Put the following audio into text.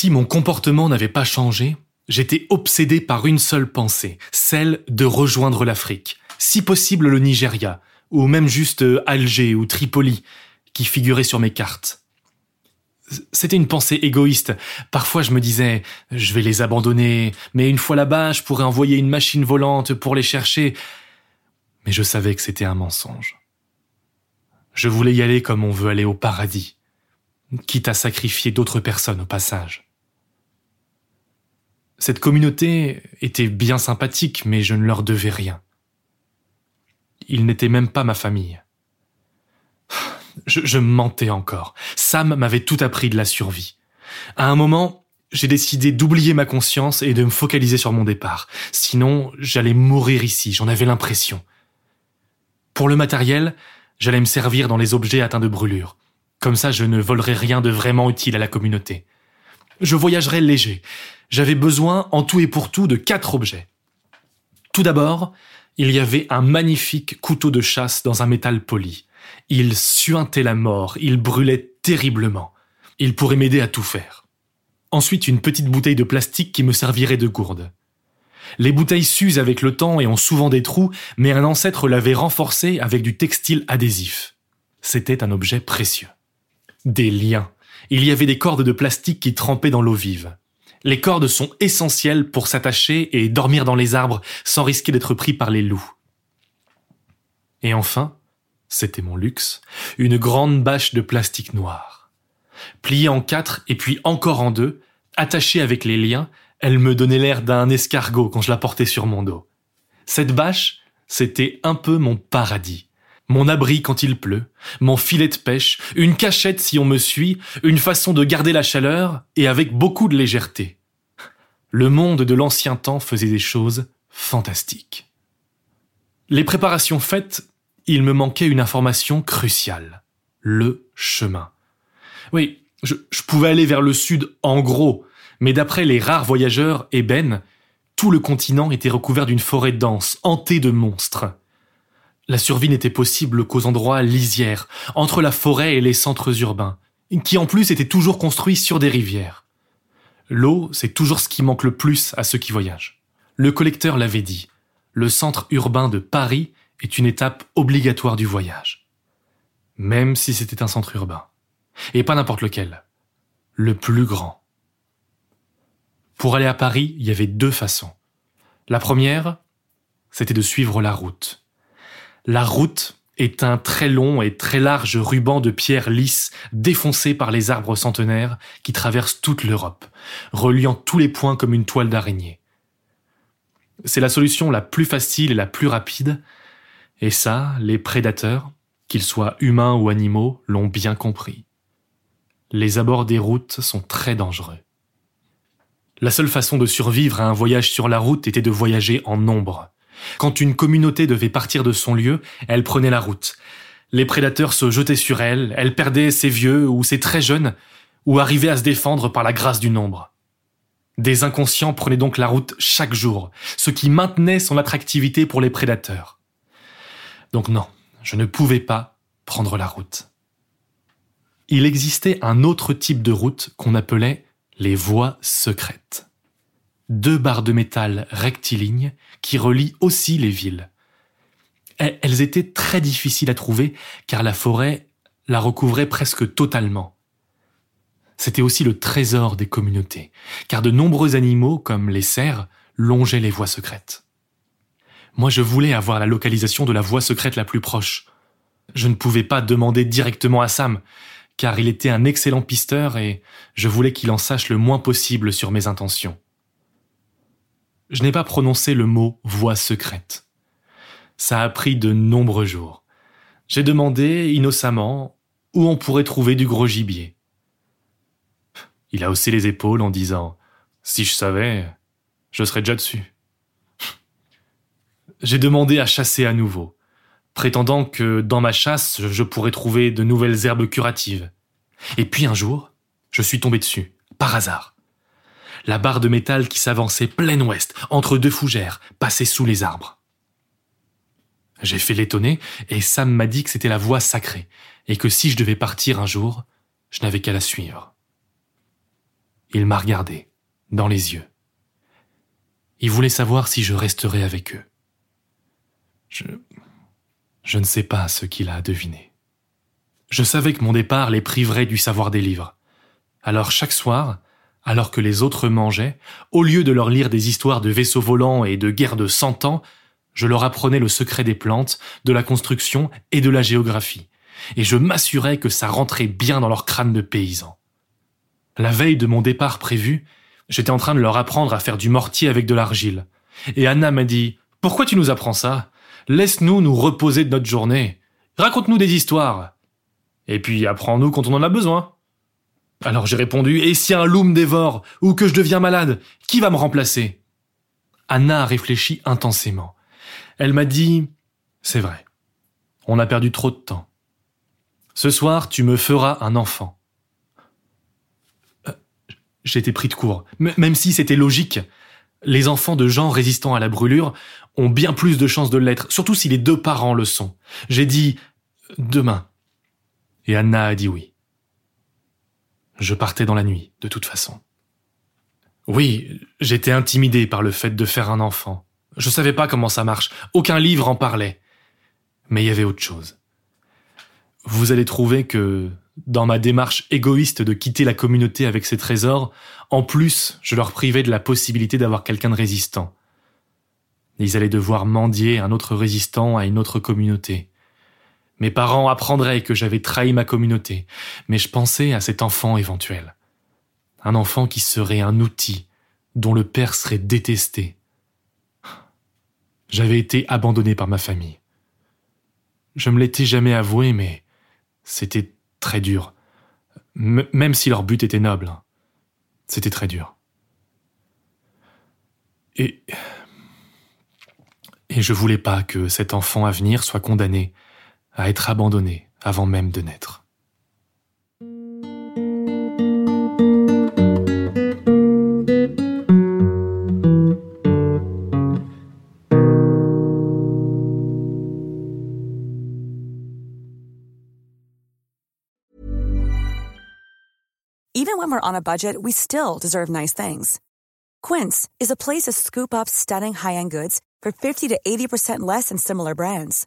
Si mon comportement n'avait pas changé, j'étais obsédé par une seule pensée, celle de rejoindre l'Afrique, si possible le Nigeria, ou même juste Alger ou Tripoli, qui figuraient sur mes cartes. C'était une pensée égoïste. Parfois je me disais, je vais les abandonner, mais une fois là-bas, je pourrais envoyer une machine volante pour les chercher. Mais je savais que c'était un mensonge. Je voulais y aller comme on veut aller au paradis, quitte à sacrifier d'autres personnes au passage. Cette communauté était bien sympathique, mais je ne leur devais rien. Ils n'étaient même pas ma famille. Je, mentais encore. Sam m'avait tout appris de la survie. À un moment, j'ai décidé d'oublier ma conscience et de me focaliser sur mon départ. Sinon, j'allais mourir ici, j'en avais l'impression. Pour le matériel, j'allais me servir dans les objets atteints de brûlure. Comme ça, je ne volerai rien de vraiment utile à la communauté. Je voyagerai léger. J'avais besoin, en tout et pour tout, de quatre objets. Tout d'abord, il y avait un magnifique couteau de chasse dans un métal poli. Il suintait la mort, il brûlait terriblement. Il pourrait m'aider à tout faire. Ensuite, une petite bouteille de plastique qui me servirait de gourde. Les bouteilles s'usent avec le temps et ont souvent des trous, mais un ancêtre l'avait renforcé avec du textile adhésif. C'était un objet précieux. Des liens. Il y avait des cordes de plastique qui trempaient dans l'eau vive. Les cordes sont essentielles pour s'attacher et dormir dans les arbres sans risquer d'être pris par les loups. Et enfin, c'était mon luxe, une grande bâche de plastique noir. Pliée en quatre et puis encore en deux, attachée avec les liens, elle me donnait l'air d'un escargot quand je la portais sur mon dos. Cette bâche, c'était un peu mon paradis. Mon abri quand il pleut, mon filet de pêche, une cachette si on me suit, une façon de garder la chaleur et avec beaucoup de légèreté. Le monde de l'ancien temps faisait des choses fantastiques. Les préparations faites, il me manquait une information cruciale. Le chemin. Oui, je, pouvais aller vers le sud en gros, mais d'après les rares voyageurs ébènes, tout le continent était recouvert d'une forêt dense, hantée de monstres. La survie n'était possible qu'aux endroits lisières, entre la forêt et les centres urbains, qui en plus étaient toujours construits sur des rivières. L'eau, c'est toujours ce qui manque le plus à ceux qui voyagent. Le collecteur l'avait dit, le centre urbain de Paris est une étape obligatoire du voyage. Même si c'était un centre urbain. Et pas n'importe lequel. Le plus grand. Pour aller à Paris, il y avait deux façons. La première, c'était de suivre la route. La route est un très long et très large ruban de pierres lisses défoncées par les arbres centenaires qui traversent toute l'Europe, reliant tous les points comme une toile d'araignée. C'est la solution la plus facile et la plus rapide, et ça, les prédateurs, qu'ils soient humains ou animaux, l'ont bien compris. Les abords des routes sont très dangereux. La seule façon de survivre à un voyage sur la route était de voyager en nombre. Quand une communauté devait partir de son lieu, elle prenait la route. Les prédateurs se jetaient sur elle, elle perdait ses vieux ou ses très jeunes, ou arrivait à se défendre par la grâce du nombre. Des inconscients prenaient donc la route chaque jour, ce qui maintenait son attractivité pour les prédateurs. Donc non, je ne pouvais pas prendre la route. Il existait un autre type de route qu'on appelait les voies secrètes deux barres de métal rectilignes qui relient aussi les villes. Elles étaient très difficiles à trouver car la forêt la recouvrait presque totalement. C'était aussi le trésor des communautés, car de nombreux animaux, comme les cerfs, longeaient les voies secrètes. Moi, je voulais avoir la localisation de la voie secrète la plus proche. Je ne pouvais pas demander directement à Sam, car il était un excellent pisteur et je voulais qu'il en sache le moins possible sur mes intentions je n'ai pas prononcé le mot voix secrète. Ça a pris de nombreux jours. J'ai demandé innocemment où on pourrait trouver du gros gibier. Il a haussé les épaules en disant Si je savais, je serais déjà dessus. J'ai demandé à chasser à nouveau, prétendant que dans ma chasse, je pourrais trouver de nouvelles herbes curatives. Et puis un jour, je suis tombé dessus, par hasard. La barre de métal qui s'avançait plein ouest, entre deux fougères, passait sous les arbres. J'ai fait l'étonner, et Sam m'a dit que c'était la voie sacrée, et que si je devais partir un jour, je n'avais qu'à la suivre. Il m'a regardé, dans les yeux. Il voulait savoir si je resterais avec eux. Je... Je ne sais pas ce qu'il a deviné. Je savais que mon départ les priverait du savoir des livres. Alors chaque soir, alors que les autres mangeaient, au lieu de leur lire des histoires de vaisseaux volants et de guerres de cent ans, je leur apprenais le secret des plantes, de la construction et de la géographie, et je m'assurais que ça rentrait bien dans leur crâne de paysans. La veille de mon départ prévu, j'étais en train de leur apprendre à faire du mortier avec de l'argile. Et Anna m'a dit Pourquoi tu nous apprends ça? Laisse-nous nous reposer de notre journée. Raconte-nous des histoires. Et puis apprends-nous quand on en a besoin. Alors j'ai répondu Et si un loup me dévore ou que je deviens malade, qui va me remplacer? Anna a réfléchi intensément. Elle m'a dit C'est vrai. On a perdu trop de temps. Ce soir, tu me feras un enfant. J'étais pris de court, même si c'était logique. Les enfants de gens résistants à la brûlure ont bien plus de chances de l'être, surtout si les deux parents le sont. J'ai dit demain. Et Anna a dit oui. Je partais dans la nuit, de toute façon. Oui, j'étais intimidé par le fait de faire un enfant. Je savais pas comment ça marche. Aucun livre en parlait. Mais il y avait autre chose. Vous allez trouver que dans ma démarche égoïste de quitter la communauté avec ses trésors, en plus, je leur privais de la possibilité d'avoir quelqu'un de résistant. Ils allaient devoir mendier un autre résistant à une autre communauté. Mes parents apprendraient que j'avais trahi ma communauté, mais je pensais à cet enfant éventuel. Un enfant qui serait un outil, dont le père serait détesté. J'avais été abandonné par ma famille. Je me l'étais jamais avoué, mais c'était très dur. même si leur but était noble. C'était très dur. Et. Et je voulais pas que cet enfant à venir soit condamné à être abandonné avant même de naître. Even when we're on a budget, we still deserve nice things. Quince is a place to scoop up stunning high-end goods for 50 to 80% less than similar brands.